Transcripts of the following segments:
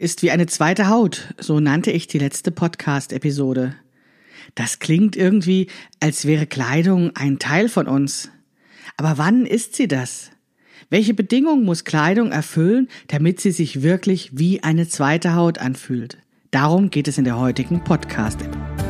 ist wie eine zweite Haut, so nannte ich die letzte Podcast-Episode. Das klingt irgendwie, als wäre Kleidung ein Teil von uns. Aber wann ist sie das? Welche Bedingungen muss Kleidung erfüllen, damit sie sich wirklich wie eine zweite Haut anfühlt? Darum geht es in der heutigen Podcast-Episode.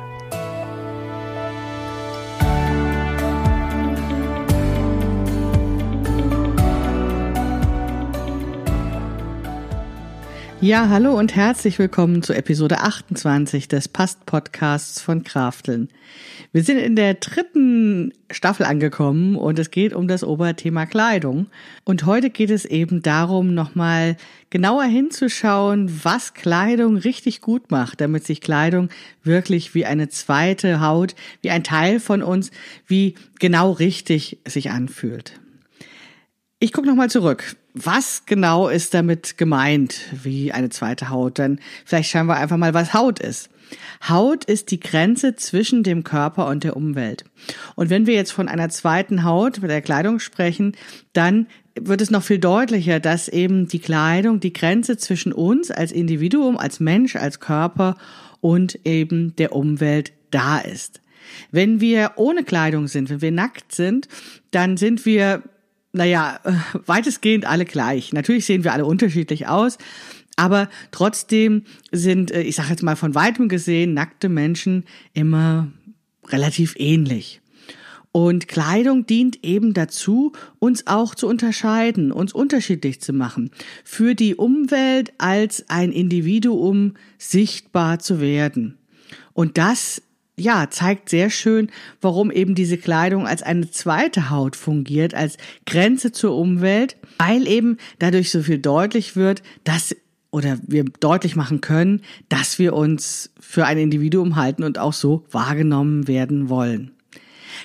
Ja, hallo und herzlich willkommen zu Episode 28 des Past-Podcasts von Krafteln. Wir sind in der dritten Staffel angekommen und es geht um das Oberthema Kleidung. Und heute geht es eben darum, nochmal genauer hinzuschauen, was Kleidung richtig gut macht, damit sich Kleidung wirklich wie eine zweite Haut, wie ein Teil von uns, wie genau richtig sich anfühlt. Ich gucke nochmal zurück. Was genau ist damit gemeint, wie eine zweite Haut? Denn vielleicht schauen wir einfach mal, was Haut ist. Haut ist die Grenze zwischen dem Körper und der Umwelt. Und wenn wir jetzt von einer zweiten Haut mit der Kleidung sprechen, dann wird es noch viel deutlicher, dass eben die Kleidung die Grenze zwischen uns als Individuum, als Mensch, als Körper und eben der Umwelt da ist. Wenn wir ohne Kleidung sind, wenn wir nackt sind, dann sind wir naja, weitestgehend alle gleich. Natürlich sehen wir alle unterschiedlich aus, aber trotzdem sind, äh, ich sage jetzt mal von weitem gesehen, nackte Menschen immer relativ ähnlich. Und Kleidung dient eben dazu, uns auch zu unterscheiden, uns unterschiedlich zu machen, für die Umwelt als ein Individuum sichtbar zu werden. Und das ja, zeigt sehr schön, warum eben diese Kleidung als eine zweite Haut fungiert, als Grenze zur Umwelt, weil eben dadurch so viel deutlich wird, dass oder wir deutlich machen können, dass wir uns für ein Individuum halten und auch so wahrgenommen werden wollen.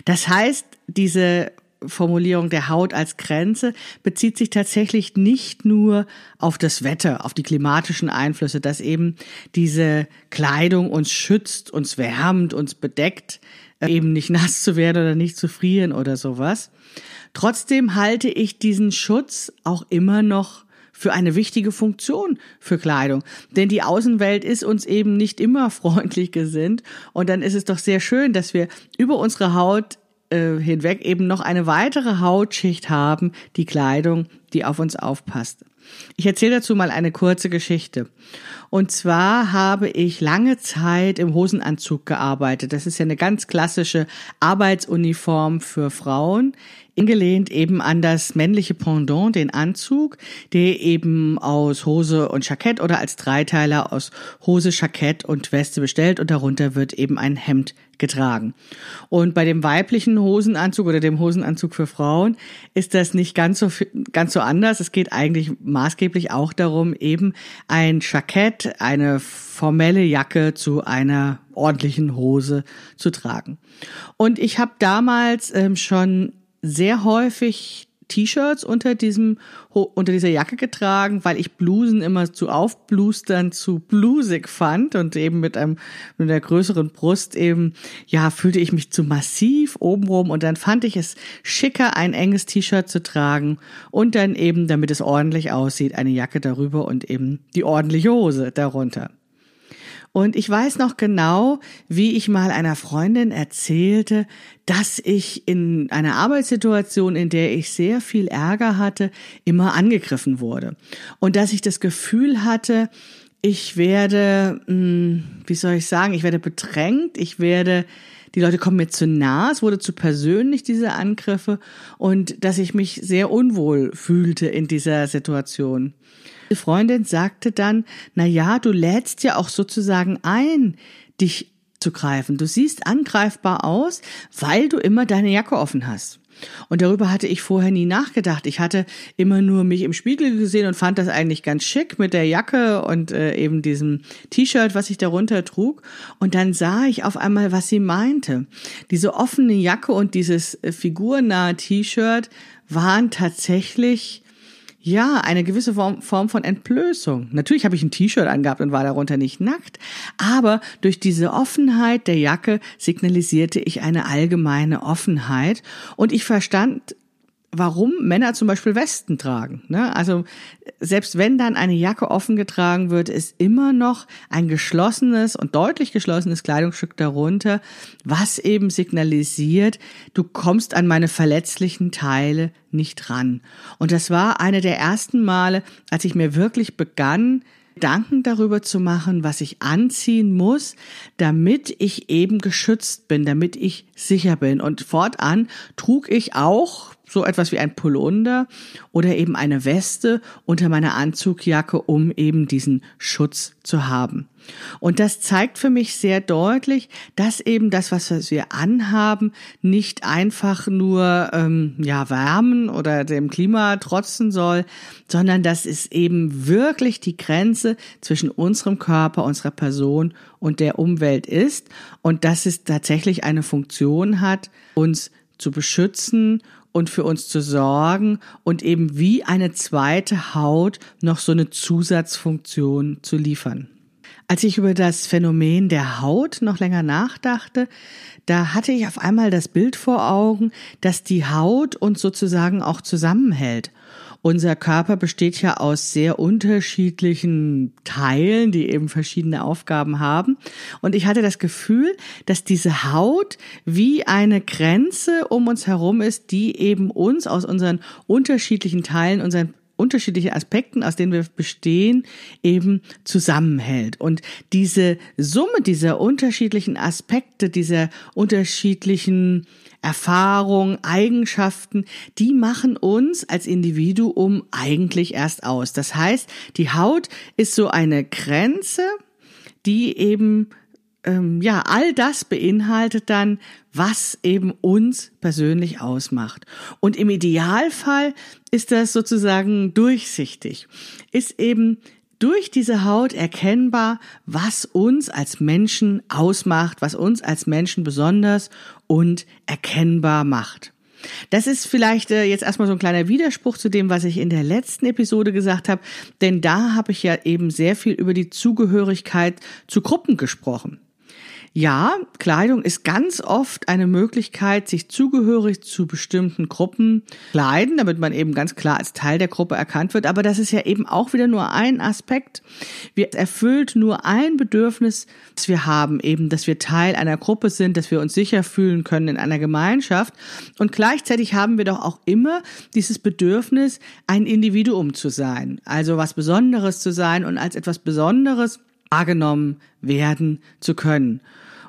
Das heißt, diese Formulierung der Haut als Grenze bezieht sich tatsächlich nicht nur auf das Wetter, auf die klimatischen Einflüsse, dass eben diese Kleidung uns schützt, uns wärmt, uns bedeckt, äh, eben nicht nass zu werden oder nicht zu frieren oder sowas. Trotzdem halte ich diesen Schutz auch immer noch für eine wichtige Funktion für Kleidung. Denn die Außenwelt ist uns eben nicht immer freundlich gesinnt. Und dann ist es doch sehr schön, dass wir über unsere Haut äh, hinweg eben noch eine weitere Hautschicht haben, die Kleidung, die auf uns aufpasst. Ich erzähle dazu mal eine kurze Geschichte. Und zwar habe ich lange Zeit im Hosenanzug gearbeitet. Das ist ja eine ganz klassische Arbeitsuniform für Frauen angelehnt eben an das männliche Pendant, den Anzug, der eben aus Hose und Jackett oder als Dreiteiler aus Hose, Jackett und Weste bestellt und darunter wird eben ein Hemd getragen. Und bei dem weiblichen Hosenanzug oder dem Hosenanzug für Frauen ist das nicht ganz so, ganz so anders. Es geht eigentlich maßgeblich auch darum, eben ein Jackett, eine formelle Jacke zu einer ordentlichen Hose zu tragen. Und ich habe damals ähm, schon sehr häufig T-Shirts unter diesem unter dieser Jacke getragen, weil ich Blusen immer zu aufblustern zu blusig fand und eben mit einem mit einer größeren Brust eben ja fühlte ich mich zu massiv obenrum und dann fand ich es schicker ein enges T-Shirt zu tragen und dann eben damit es ordentlich aussieht eine Jacke darüber und eben die ordentliche Hose darunter. Und ich weiß noch genau, wie ich mal einer Freundin erzählte, dass ich in einer Arbeitssituation, in der ich sehr viel Ärger hatte, immer angegriffen wurde. Und dass ich das Gefühl hatte, ich werde, hm, wie soll ich sagen, ich werde bedrängt, ich werde, die Leute kommen mir zu nah, es wurde zu persönlich, diese Angriffe, und dass ich mich sehr unwohl fühlte in dieser Situation. Die Freundin sagte dann, na ja, du lädst ja auch sozusagen ein, dich zu greifen. Du siehst angreifbar aus, weil du immer deine Jacke offen hast. Und darüber hatte ich vorher nie nachgedacht. Ich hatte immer nur mich im Spiegel gesehen und fand das eigentlich ganz schick mit der Jacke und äh, eben diesem T-Shirt, was ich darunter trug. Und dann sah ich auf einmal, was sie meinte. Diese offene Jacke und dieses äh, figurnahe T-Shirt waren tatsächlich ja, eine gewisse Form, Form von Entblößung. Natürlich habe ich ein T-Shirt angehabt und war darunter nicht nackt, aber durch diese Offenheit der Jacke signalisierte ich eine allgemeine Offenheit und ich verstand warum Männer zum Beispiel Westen tragen. Ne? Also selbst wenn dann eine Jacke offen getragen wird, ist immer noch ein geschlossenes und deutlich geschlossenes Kleidungsstück darunter, was eben signalisiert, du kommst an meine verletzlichen Teile nicht ran. Und das war eine der ersten Male, als ich mir wirklich begann, Gedanken darüber zu machen, was ich anziehen muss, damit ich eben geschützt bin, damit ich sicher bin. Und fortan trug ich auch so etwas wie ein Polunder oder eben eine Weste unter meiner Anzugjacke, um eben diesen Schutz zu haben. Und das zeigt für mich sehr deutlich, dass eben das, was wir anhaben, nicht einfach nur ähm, ja wärmen oder dem Klima trotzen soll, sondern dass es eben wirklich die Grenze zwischen unserem Körper, unserer Person und der Umwelt ist und dass es tatsächlich eine Funktion hat, uns zu beschützen und für uns zu sorgen und eben wie eine zweite Haut noch so eine Zusatzfunktion zu liefern. Als ich über das Phänomen der Haut noch länger nachdachte, da hatte ich auf einmal das Bild vor Augen, dass die Haut uns sozusagen auch zusammenhält. Unser Körper besteht ja aus sehr unterschiedlichen Teilen, die eben verschiedene Aufgaben haben. Und ich hatte das Gefühl, dass diese Haut wie eine Grenze um uns herum ist, die eben uns aus unseren unterschiedlichen Teilen, unseren unterschiedliche Aspekten, aus denen wir bestehen, eben zusammenhält. Und diese Summe dieser unterschiedlichen Aspekte, dieser unterschiedlichen Erfahrungen, Eigenschaften, die machen uns als Individuum eigentlich erst aus. Das heißt, die Haut ist so eine Grenze, die eben ähm, ja all das beinhaltet dann, was eben uns persönlich ausmacht. Und im Idealfall ist das sozusagen durchsichtig, ist eben durch diese Haut erkennbar, was uns als Menschen ausmacht, was uns als Menschen besonders und erkennbar macht. Das ist vielleicht äh, jetzt erstmal so ein kleiner Widerspruch zu dem, was ich in der letzten Episode gesagt habe, denn da habe ich ja eben sehr viel über die Zugehörigkeit zu Gruppen gesprochen. Ja, Kleidung ist ganz oft eine Möglichkeit, sich zugehörig zu bestimmten Gruppen kleiden, damit man eben ganz klar als Teil der Gruppe erkannt wird. Aber das ist ja eben auch wieder nur ein Aspekt. Wir erfüllt nur ein Bedürfnis, das wir haben, eben, dass wir Teil einer Gruppe sind, dass wir uns sicher fühlen können in einer Gemeinschaft. Und gleichzeitig haben wir doch auch immer dieses Bedürfnis, ein Individuum zu sein, also was Besonderes zu sein und als etwas Besonderes wahrgenommen werden zu können.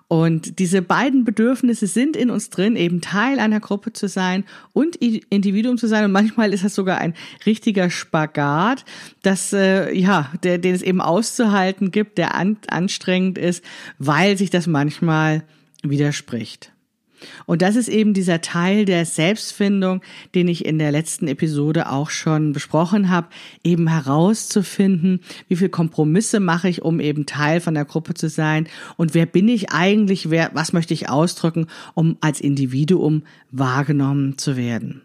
Und diese beiden Bedürfnisse sind in uns drin, eben Teil einer Gruppe zu sein und Individuum zu sein. Und manchmal ist das sogar ein richtiger Spagat, dass, äh, ja, der, den es eben auszuhalten gibt, der an, anstrengend ist, weil sich das manchmal widerspricht. Und das ist eben dieser Teil der Selbstfindung, den ich in der letzten Episode auch schon besprochen habe, eben herauszufinden, wie viel Kompromisse mache ich, um eben Teil von der Gruppe zu sein und wer bin ich eigentlich, wer, was möchte ich ausdrücken, um als Individuum wahrgenommen zu werden.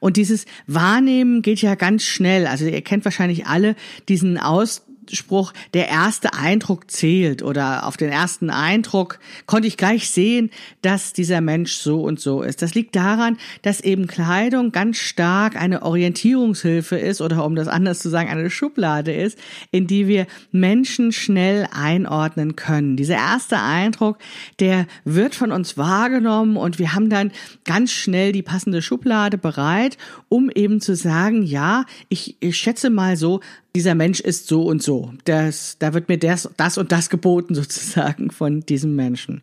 Und dieses Wahrnehmen geht ja ganz schnell. Also ihr kennt wahrscheinlich alle diesen Aus Spruch, der erste Eindruck zählt oder auf den ersten Eindruck konnte ich gleich sehen, dass dieser Mensch so und so ist. Das liegt daran, dass eben Kleidung ganz stark eine Orientierungshilfe ist oder um das anders zu sagen, eine Schublade ist, in die wir Menschen schnell einordnen können. Dieser erste Eindruck, der wird von uns wahrgenommen und wir haben dann ganz schnell die passende Schublade bereit, um eben zu sagen, ja, ich, ich schätze mal so, dieser Mensch ist so und so. Das, da wird mir das, das und das geboten sozusagen von diesem Menschen.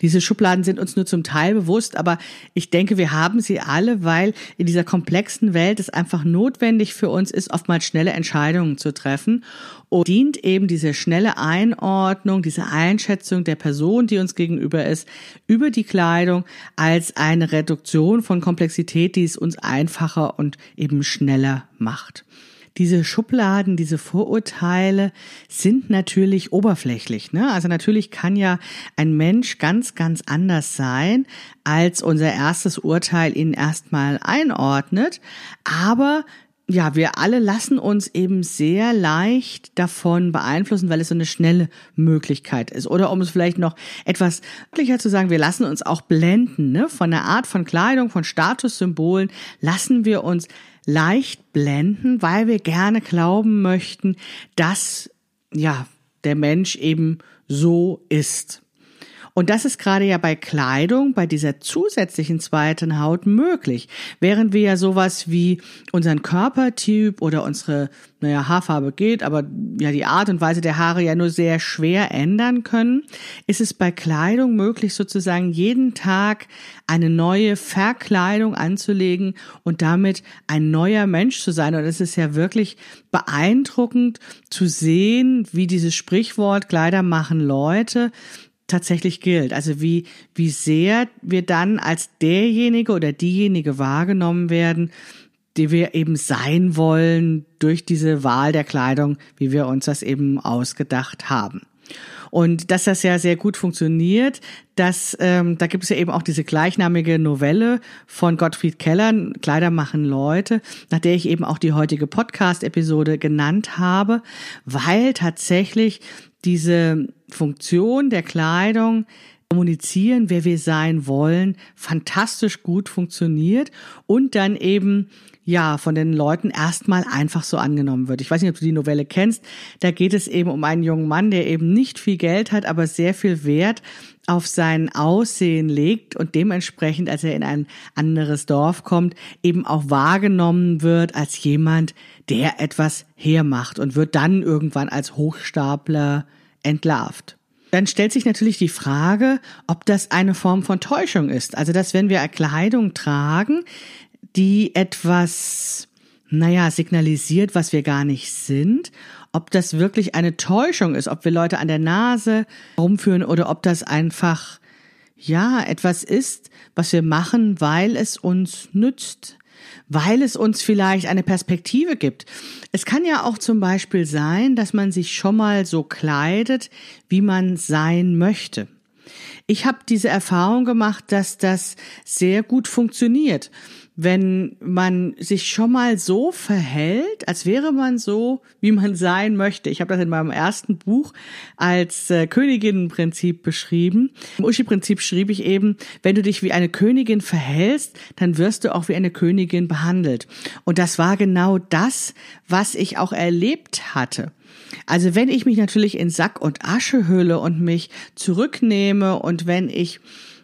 Diese Schubladen sind uns nur zum Teil bewusst, aber ich denke, wir haben sie alle, weil in dieser komplexen Welt es einfach notwendig für uns ist, oftmals schnelle Entscheidungen zu treffen und dient eben diese schnelle Einordnung, diese Einschätzung der Person, die uns gegenüber ist, über die Kleidung als eine Reduktion von Komplexität, die es uns einfacher und eben schneller macht diese Schubladen, diese Vorurteile sind natürlich oberflächlich. Ne? Also natürlich kann ja ein Mensch ganz, ganz anders sein, als unser erstes Urteil ihn erstmal einordnet. Aber ja, wir alle lassen uns eben sehr leicht davon beeinflussen, weil es so eine schnelle Möglichkeit ist. Oder um es vielleicht noch etwas wirklicher zu sagen, wir lassen uns auch blenden, ne? Von der Art von Kleidung, von Statussymbolen lassen wir uns leicht blenden, weil wir gerne glauben möchten, dass, ja, der Mensch eben so ist. Und das ist gerade ja bei Kleidung, bei dieser zusätzlichen zweiten Haut möglich. Während wir ja sowas wie unseren Körpertyp oder unsere, naja, Haarfarbe geht, aber ja die Art und Weise der Haare ja nur sehr schwer ändern können, ist es bei Kleidung möglich, sozusagen jeden Tag eine neue Verkleidung anzulegen und damit ein neuer Mensch zu sein. Und es ist ja wirklich beeindruckend zu sehen, wie dieses Sprichwort Kleider machen Leute tatsächlich gilt. Also wie, wie sehr wir dann als derjenige oder diejenige wahrgenommen werden, die wir eben sein wollen durch diese Wahl der Kleidung, wie wir uns das eben ausgedacht haben. Und dass das ja sehr gut funktioniert, das, ähm, da gibt es ja eben auch diese gleichnamige Novelle von Gottfried Keller, Kleider machen Leute, nach der ich eben auch die heutige Podcast-Episode genannt habe, weil tatsächlich diese Funktion der Kleidung kommunizieren, wer wir sein wollen, fantastisch gut funktioniert und dann eben ja von den Leuten erstmal einfach so angenommen wird. Ich weiß nicht, ob du die Novelle kennst. Da geht es eben um einen jungen Mann, der eben nicht viel Geld hat, aber sehr viel Wert auf sein Aussehen legt und dementsprechend, als er in ein anderes Dorf kommt, eben auch wahrgenommen wird als jemand, der etwas hermacht und wird dann irgendwann als Hochstapler entlarvt. Dann stellt sich natürlich die Frage, ob das eine Form von Täuschung ist. Also, dass wenn wir Kleidung tragen, die etwas, naja, signalisiert, was wir gar nicht sind, ob das wirklich eine Täuschung ist, ob wir Leute an der Nase rumführen oder ob das einfach, ja, etwas ist, was wir machen, weil es uns nützt, weil es uns vielleicht eine Perspektive gibt. Es kann ja auch zum Beispiel sein, dass man sich schon mal so kleidet, wie man sein möchte. Ich habe diese Erfahrung gemacht, dass das sehr gut funktioniert wenn man sich schon mal so verhält, als wäre man so, wie man sein möchte. Ich habe das in meinem ersten Buch als äh, Königinnenprinzip beschrieben. Im Uschi-Prinzip schrieb ich eben, wenn du dich wie eine Königin verhältst, dann wirst du auch wie eine Königin behandelt. Und das war genau das, was ich auch erlebt hatte. Also wenn ich mich natürlich in Sack und Asche hülle und mich zurücknehme und wenn ich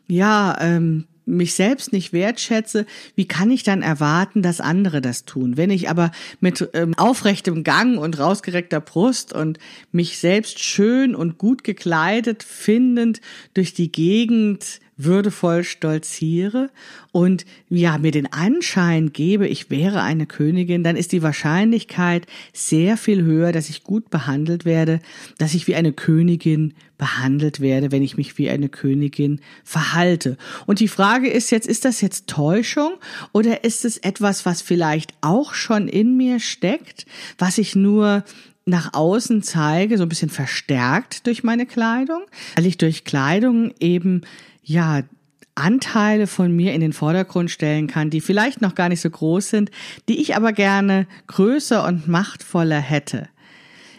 ja ähm, mich selbst nicht wertschätze, wie kann ich dann erwarten, dass andere das tun? Wenn ich aber mit ähm, aufrechtem Gang und rausgereckter Brust und mich selbst schön und gut gekleidet findend durch die Gegend würdevoll stolziere und ja, mir den Anschein gebe, ich wäre eine Königin, dann ist die Wahrscheinlichkeit sehr viel höher, dass ich gut behandelt werde, dass ich wie eine Königin behandelt werde, wenn ich mich wie eine Königin verhalte. Und die Frage ist jetzt, ist das jetzt Täuschung oder ist es etwas, was vielleicht auch schon in mir steckt, was ich nur nach außen zeige, so ein bisschen verstärkt durch meine Kleidung, weil ich durch Kleidung eben ja, Anteile von mir in den Vordergrund stellen kann, die vielleicht noch gar nicht so groß sind, die ich aber gerne größer und machtvoller hätte.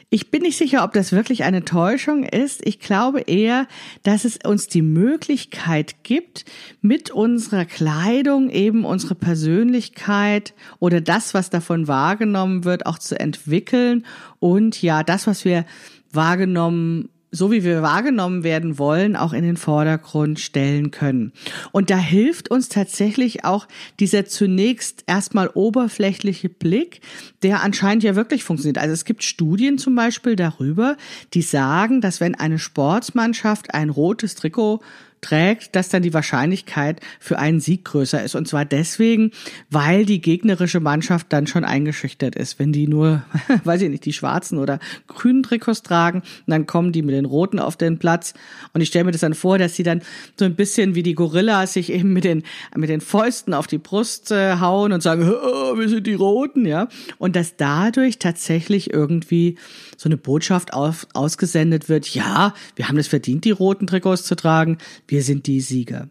Ich bin nicht sicher, ob das wirklich eine Täuschung ist. Ich glaube eher, dass es uns die Möglichkeit gibt, mit unserer Kleidung eben unsere Persönlichkeit oder das, was davon wahrgenommen wird, auch zu entwickeln und ja, das, was wir wahrgenommen so wie wir wahrgenommen werden wollen, auch in den Vordergrund stellen können. Und da hilft uns tatsächlich auch dieser zunächst erstmal oberflächliche Blick, der anscheinend ja wirklich funktioniert. Also es gibt Studien zum Beispiel darüber, die sagen, dass wenn eine Sportsmannschaft ein rotes Trikot trägt, dass dann die Wahrscheinlichkeit für einen Sieg größer ist. Und zwar deswegen, weil die gegnerische Mannschaft dann schon eingeschüchtert ist. Wenn die nur, weiß ich nicht, die schwarzen oder grünen Trikots tragen, dann kommen die mit den roten auf den Platz. Und ich stelle mir das dann vor, dass sie dann so ein bisschen wie die Gorillas sich eben mit den, mit den Fäusten auf die Brust äh, hauen und sagen, oh, wir sind die Roten, ja. Und dass dadurch tatsächlich irgendwie so eine Botschaft auf, ausgesendet wird, ja, wir haben es verdient, die roten Trikots zu tragen, wir sind die Sieger.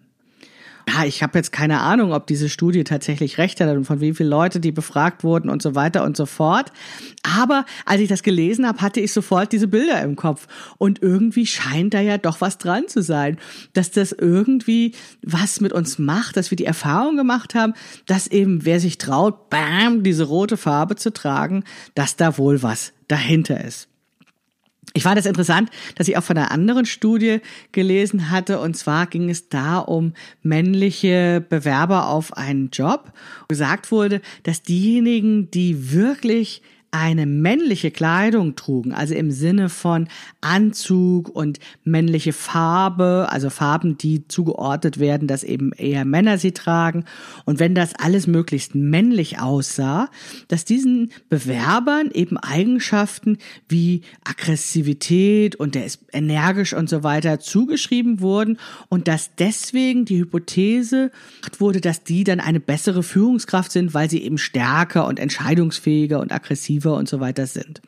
Ja, ich habe jetzt keine Ahnung, ob diese Studie tatsächlich recht hat und von wie vielen Leute die befragt wurden und so weiter und so fort. Aber als ich das gelesen habe, hatte ich sofort diese Bilder im Kopf. Und irgendwie scheint da ja doch was dran zu sein, dass das irgendwie was mit uns macht, dass wir die Erfahrung gemacht haben, dass eben wer sich traut, bam, diese rote Farbe zu tragen, dass da wohl was dahinter ist. Ich fand es interessant, dass ich auch von einer anderen Studie gelesen hatte. Und zwar ging es da um männliche Bewerber auf einen Job. Gesagt wurde, dass diejenigen, die wirklich eine männliche Kleidung trugen, also im Sinne von Anzug und männliche Farbe, also Farben, die zugeordnet werden, dass eben eher Männer sie tragen. Und wenn das alles möglichst männlich aussah, dass diesen Bewerbern eben Eigenschaften wie Aggressivität und der ist energisch und so weiter zugeschrieben wurden und dass deswegen die Hypothese wurde, dass die dann eine bessere Führungskraft sind, weil sie eben stärker und entscheidungsfähiger und aggressiver Aktive und so weiter sind.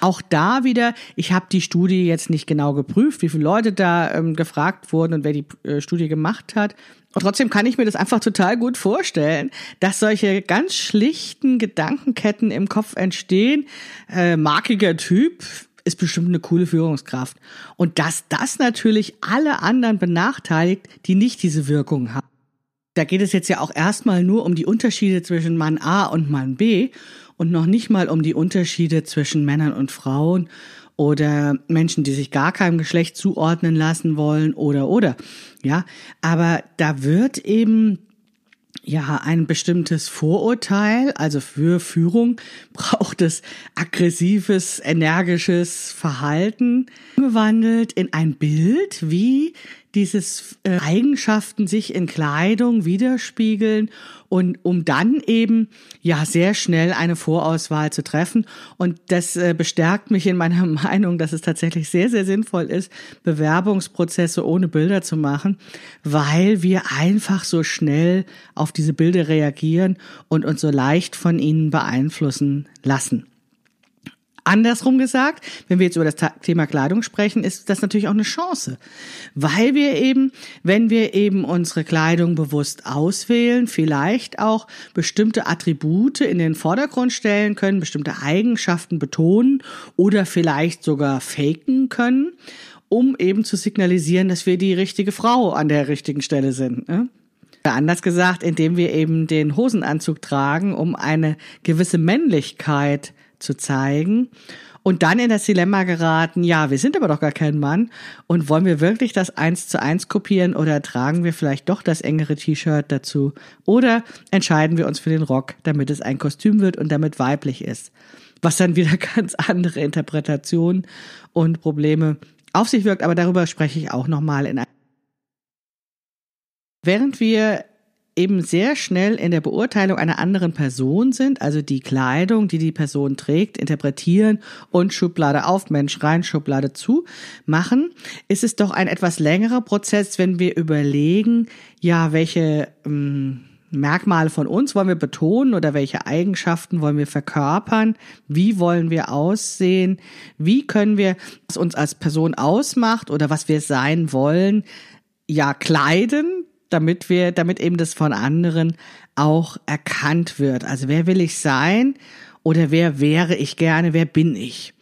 Auch da wieder, ich habe die Studie jetzt nicht genau geprüft, wie viele Leute da ähm, gefragt wurden und wer die äh, Studie gemacht hat. Und trotzdem kann ich mir das einfach total gut vorstellen, dass solche ganz schlichten Gedankenketten im Kopf entstehen. Äh, markiger Typ ist bestimmt eine coole Führungskraft. Und dass das natürlich alle anderen benachteiligt, die nicht diese Wirkung haben. Da geht es jetzt ja auch erstmal nur um die Unterschiede zwischen Mann A und Mann B und noch nicht mal um die Unterschiede zwischen Männern und Frauen oder Menschen, die sich gar keinem Geschlecht zuordnen lassen wollen oder oder. Ja, aber da wird eben ja, ein bestimmtes Vorurteil, also für Führung braucht es aggressives, energisches Verhalten, gewandelt in ein Bild, wie dieses äh, Eigenschaften sich in Kleidung widerspiegeln und um dann eben ja sehr schnell eine Vorauswahl zu treffen und das äh, bestärkt mich in meiner Meinung, dass es tatsächlich sehr sehr sinnvoll ist, Bewerbungsprozesse ohne Bilder zu machen, weil wir einfach so schnell auf diese Bilder reagieren und uns so leicht von ihnen beeinflussen lassen. Andersrum gesagt, wenn wir jetzt über das Thema Kleidung sprechen, ist das natürlich auch eine Chance, weil wir eben, wenn wir eben unsere Kleidung bewusst auswählen, vielleicht auch bestimmte Attribute in den Vordergrund stellen können, bestimmte Eigenschaften betonen oder vielleicht sogar faken können, um eben zu signalisieren, dass wir die richtige Frau an der richtigen Stelle sind. Ne? Anders gesagt, indem wir eben den Hosenanzug tragen, um eine gewisse Männlichkeit zu zeigen und dann in das Dilemma geraten, ja, wir sind aber doch gar kein Mann und wollen wir wirklich das eins zu eins kopieren oder tragen wir vielleicht doch das engere T-Shirt dazu oder entscheiden wir uns für den Rock, damit es ein Kostüm wird und damit weiblich ist. Was dann wieder ganz andere Interpretationen und Probleme auf sich wirkt, aber darüber spreche ich auch nochmal in einem Während wir eben sehr schnell in der Beurteilung einer anderen Person sind, also die Kleidung, die die Person trägt, interpretieren und Schublade auf, Mensch rein, Schublade zu machen, ist es doch ein etwas längerer Prozess, wenn wir überlegen, ja, welche ähm, Merkmale von uns wollen wir betonen oder welche Eigenschaften wollen wir verkörpern? Wie wollen wir aussehen? Wie können wir, was uns als Person ausmacht oder was wir sein wollen, ja, kleiden, damit wir, damit eben das von anderen auch erkannt wird. Also wer will ich sein oder wer wäre ich gerne, wer bin ich?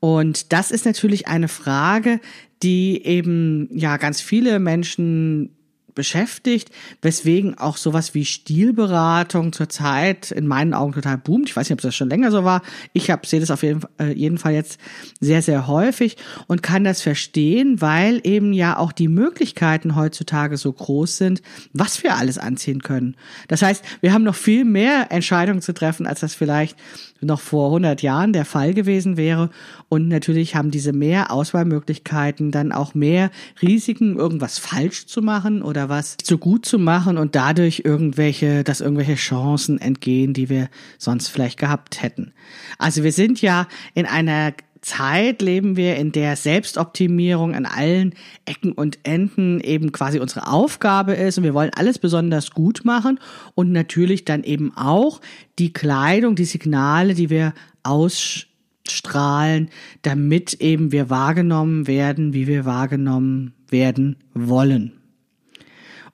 Und das ist natürlich eine Frage, die eben ja ganz viele Menschen beschäftigt, weswegen auch sowas wie Stilberatung zurzeit in meinen Augen total boomt. Ich weiß nicht, ob das schon länger so war. Ich habe sehe das auf jeden, äh, jeden Fall jetzt sehr, sehr häufig und kann das verstehen, weil eben ja auch die Möglichkeiten heutzutage so groß sind, was wir alles anziehen können. Das heißt, wir haben noch viel mehr Entscheidungen zu treffen, als das vielleicht noch vor 100 Jahren der Fall gewesen wäre. Und natürlich haben diese mehr Auswahlmöglichkeiten dann auch mehr Risiken, irgendwas falsch zu machen oder was zu gut zu machen und dadurch irgendwelche, dass irgendwelche Chancen entgehen, die wir sonst vielleicht gehabt hätten. Also wir sind ja in einer Zeit leben wir, in der Selbstoptimierung an allen Ecken und Enden eben quasi unsere Aufgabe ist und wir wollen alles besonders gut machen und natürlich dann eben auch die Kleidung, die Signale, die wir ausstrahlen, damit eben wir wahrgenommen werden, wie wir wahrgenommen werden wollen.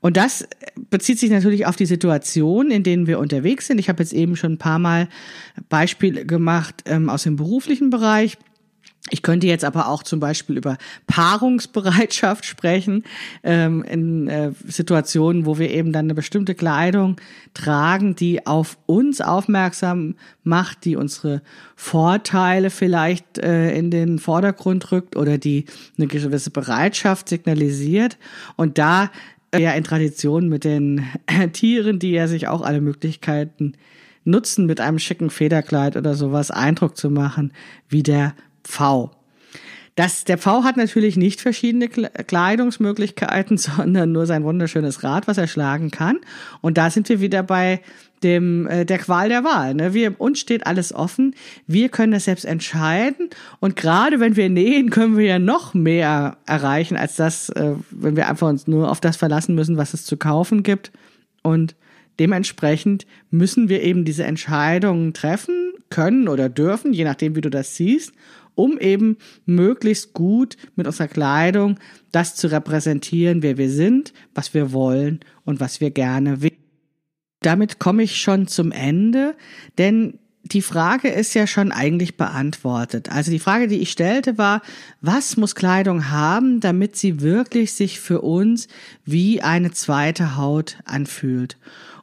Und das bezieht sich natürlich auf die Situation, in denen wir unterwegs sind. Ich habe jetzt eben schon ein paar Mal Beispiele gemacht ähm, aus dem beruflichen Bereich. Ich könnte jetzt aber auch zum Beispiel über Paarungsbereitschaft sprechen, ähm, in äh, Situationen, wo wir eben dann eine bestimmte Kleidung tragen, die auf uns aufmerksam macht, die unsere Vorteile vielleicht äh, in den Vordergrund rückt oder die eine gewisse Bereitschaft signalisiert. Und da ja in Tradition mit den Tieren, die ja sich auch alle Möglichkeiten nutzen, mit einem schicken Federkleid oder sowas Eindruck zu machen, wie der Pfau. Das, der Pfau hat natürlich nicht verschiedene Kleidungsmöglichkeiten, sondern nur sein wunderschönes Rad, was er schlagen kann. Und da sind wir wieder bei dem äh, der Qual der Wahl. Ne? Wir uns steht alles offen. Wir können das selbst entscheiden. Und gerade wenn wir nähen, können wir ja noch mehr erreichen als das, äh, wenn wir einfach uns nur auf das verlassen müssen, was es zu kaufen gibt. Und dementsprechend müssen wir eben diese Entscheidungen treffen können oder dürfen, je nachdem, wie du das siehst um eben möglichst gut mit unserer Kleidung das zu repräsentieren, wer wir sind, was wir wollen und was wir gerne will. Damit komme ich schon zum Ende, denn die Frage ist ja schon eigentlich beantwortet. Also die Frage, die ich stellte, war, was muss Kleidung haben, damit sie wirklich sich für uns wie eine zweite Haut anfühlt?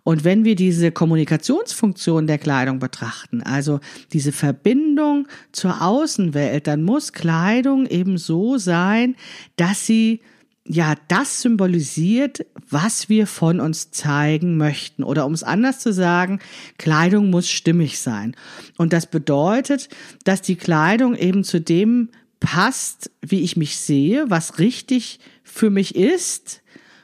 Und wenn wir diese Kommunikationsfunktion der Kleidung betrachten, also diese Verbindung zur Außenwelt, dann muss Kleidung eben so sein, dass sie ja das symbolisiert, was wir von uns zeigen möchten. Oder um es anders zu sagen, Kleidung muss stimmig sein. Und das bedeutet, dass die Kleidung eben zu dem passt, wie ich mich sehe, was richtig für mich ist,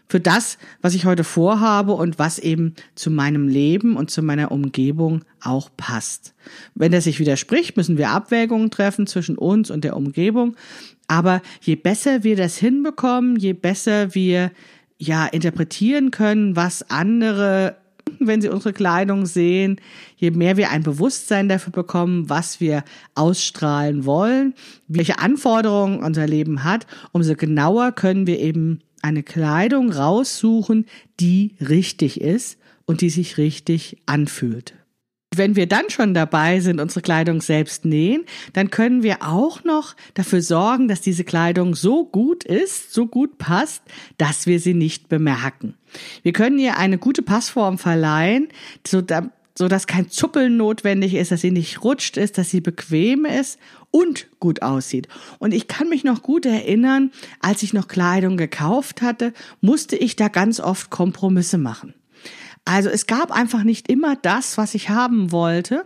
für das, was ich heute vorhabe und was eben zu meinem Leben und zu meiner Umgebung auch passt. Wenn das sich widerspricht, müssen wir Abwägungen treffen zwischen uns und der Umgebung. Aber je besser wir das hinbekommen, je besser wir ja interpretieren können, was andere wenn sie unsere Kleidung sehen, je mehr wir ein Bewusstsein dafür bekommen, was wir ausstrahlen wollen, welche Anforderungen unser Leben hat, umso genauer können wir eben eine Kleidung raussuchen, die richtig ist und die sich richtig anfühlt. Wenn wir dann schon dabei sind, unsere Kleidung selbst nähen, dann können wir auch noch dafür sorgen, dass diese Kleidung so gut ist, so gut passt, dass wir sie nicht bemerken. Wir können ihr eine gute Passform verleihen, so, so dass kein Zuppeln notwendig ist, dass sie nicht rutscht ist, dass sie bequem ist und gut aussieht. Und ich kann mich noch gut erinnern, als ich noch Kleidung gekauft hatte, musste ich da ganz oft Kompromisse machen. Also es gab einfach nicht immer das, was ich haben wollte,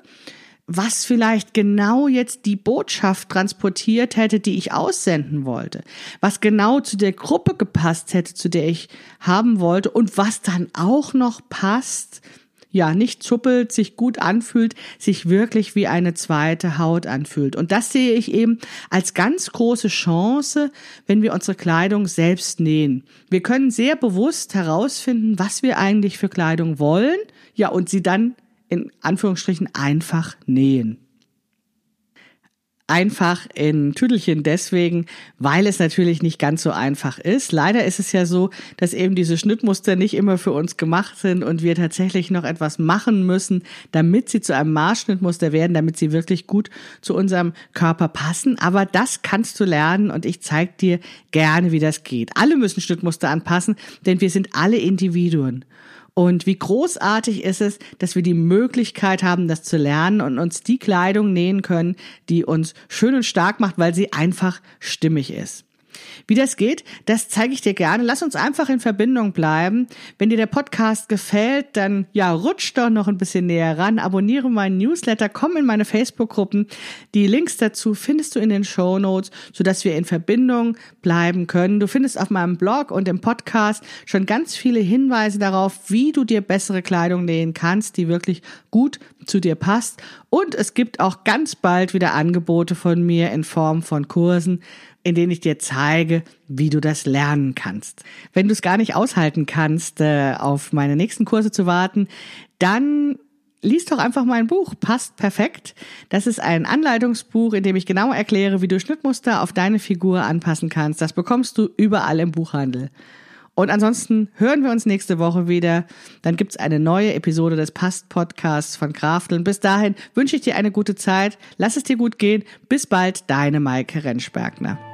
was vielleicht genau jetzt die Botschaft transportiert hätte, die ich aussenden wollte, was genau zu der Gruppe gepasst hätte, zu der ich haben wollte und was dann auch noch passt ja, nicht zuppelt, sich gut anfühlt, sich wirklich wie eine zweite Haut anfühlt. Und das sehe ich eben als ganz große Chance, wenn wir unsere Kleidung selbst nähen. Wir können sehr bewusst herausfinden, was wir eigentlich für Kleidung wollen, ja, und sie dann in Anführungsstrichen einfach nähen. Einfach in Tüdelchen deswegen, weil es natürlich nicht ganz so einfach ist. Leider ist es ja so, dass eben diese Schnittmuster nicht immer für uns gemacht sind und wir tatsächlich noch etwas machen müssen, damit sie zu einem Maßschnittmuster werden, damit sie wirklich gut zu unserem Körper passen. Aber das kannst du lernen und ich zeige dir gerne, wie das geht. Alle müssen Schnittmuster anpassen, denn wir sind alle Individuen. Und wie großartig ist es, dass wir die Möglichkeit haben, das zu lernen und uns die Kleidung nähen können, die uns schön und stark macht, weil sie einfach stimmig ist. Wie das geht, das zeige ich dir gerne. Lass uns einfach in Verbindung bleiben. Wenn dir der Podcast gefällt, dann ja, rutsch doch noch ein bisschen näher ran, abonniere meinen Newsletter, komm in meine Facebook-Gruppen. Die Links dazu findest du in den Show Notes, sodass wir in Verbindung bleiben können. Du findest auf meinem Blog und im Podcast schon ganz viele Hinweise darauf, wie du dir bessere Kleidung nähen kannst, die wirklich gut zu dir passt. Und es gibt auch ganz bald wieder Angebote von mir in Form von Kursen in denen ich dir zeige, wie du das lernen kannst. Wenn du es gar nicht aushalten kannst, äh, auf meine nächsten Kurse zu warten, dann lies doch einfach mein Buch, passt perfekt. Das ist ein Anleitungsbuch, in dem ich genau erkläre, wie du Schnittmuster auf deine Figur anpassen kannst. Das bekommst du überall im Buchhandel. Und ansonsten hören wir uns nächste Woche wieder. Dann gibt's eine neue Episode des Past-Podcasts von Krafteln. Bis dahin wünsche ich dir eine gute Zeit. Lass es dir gut gehen. Bis bald, deine Maike Rentschbergner.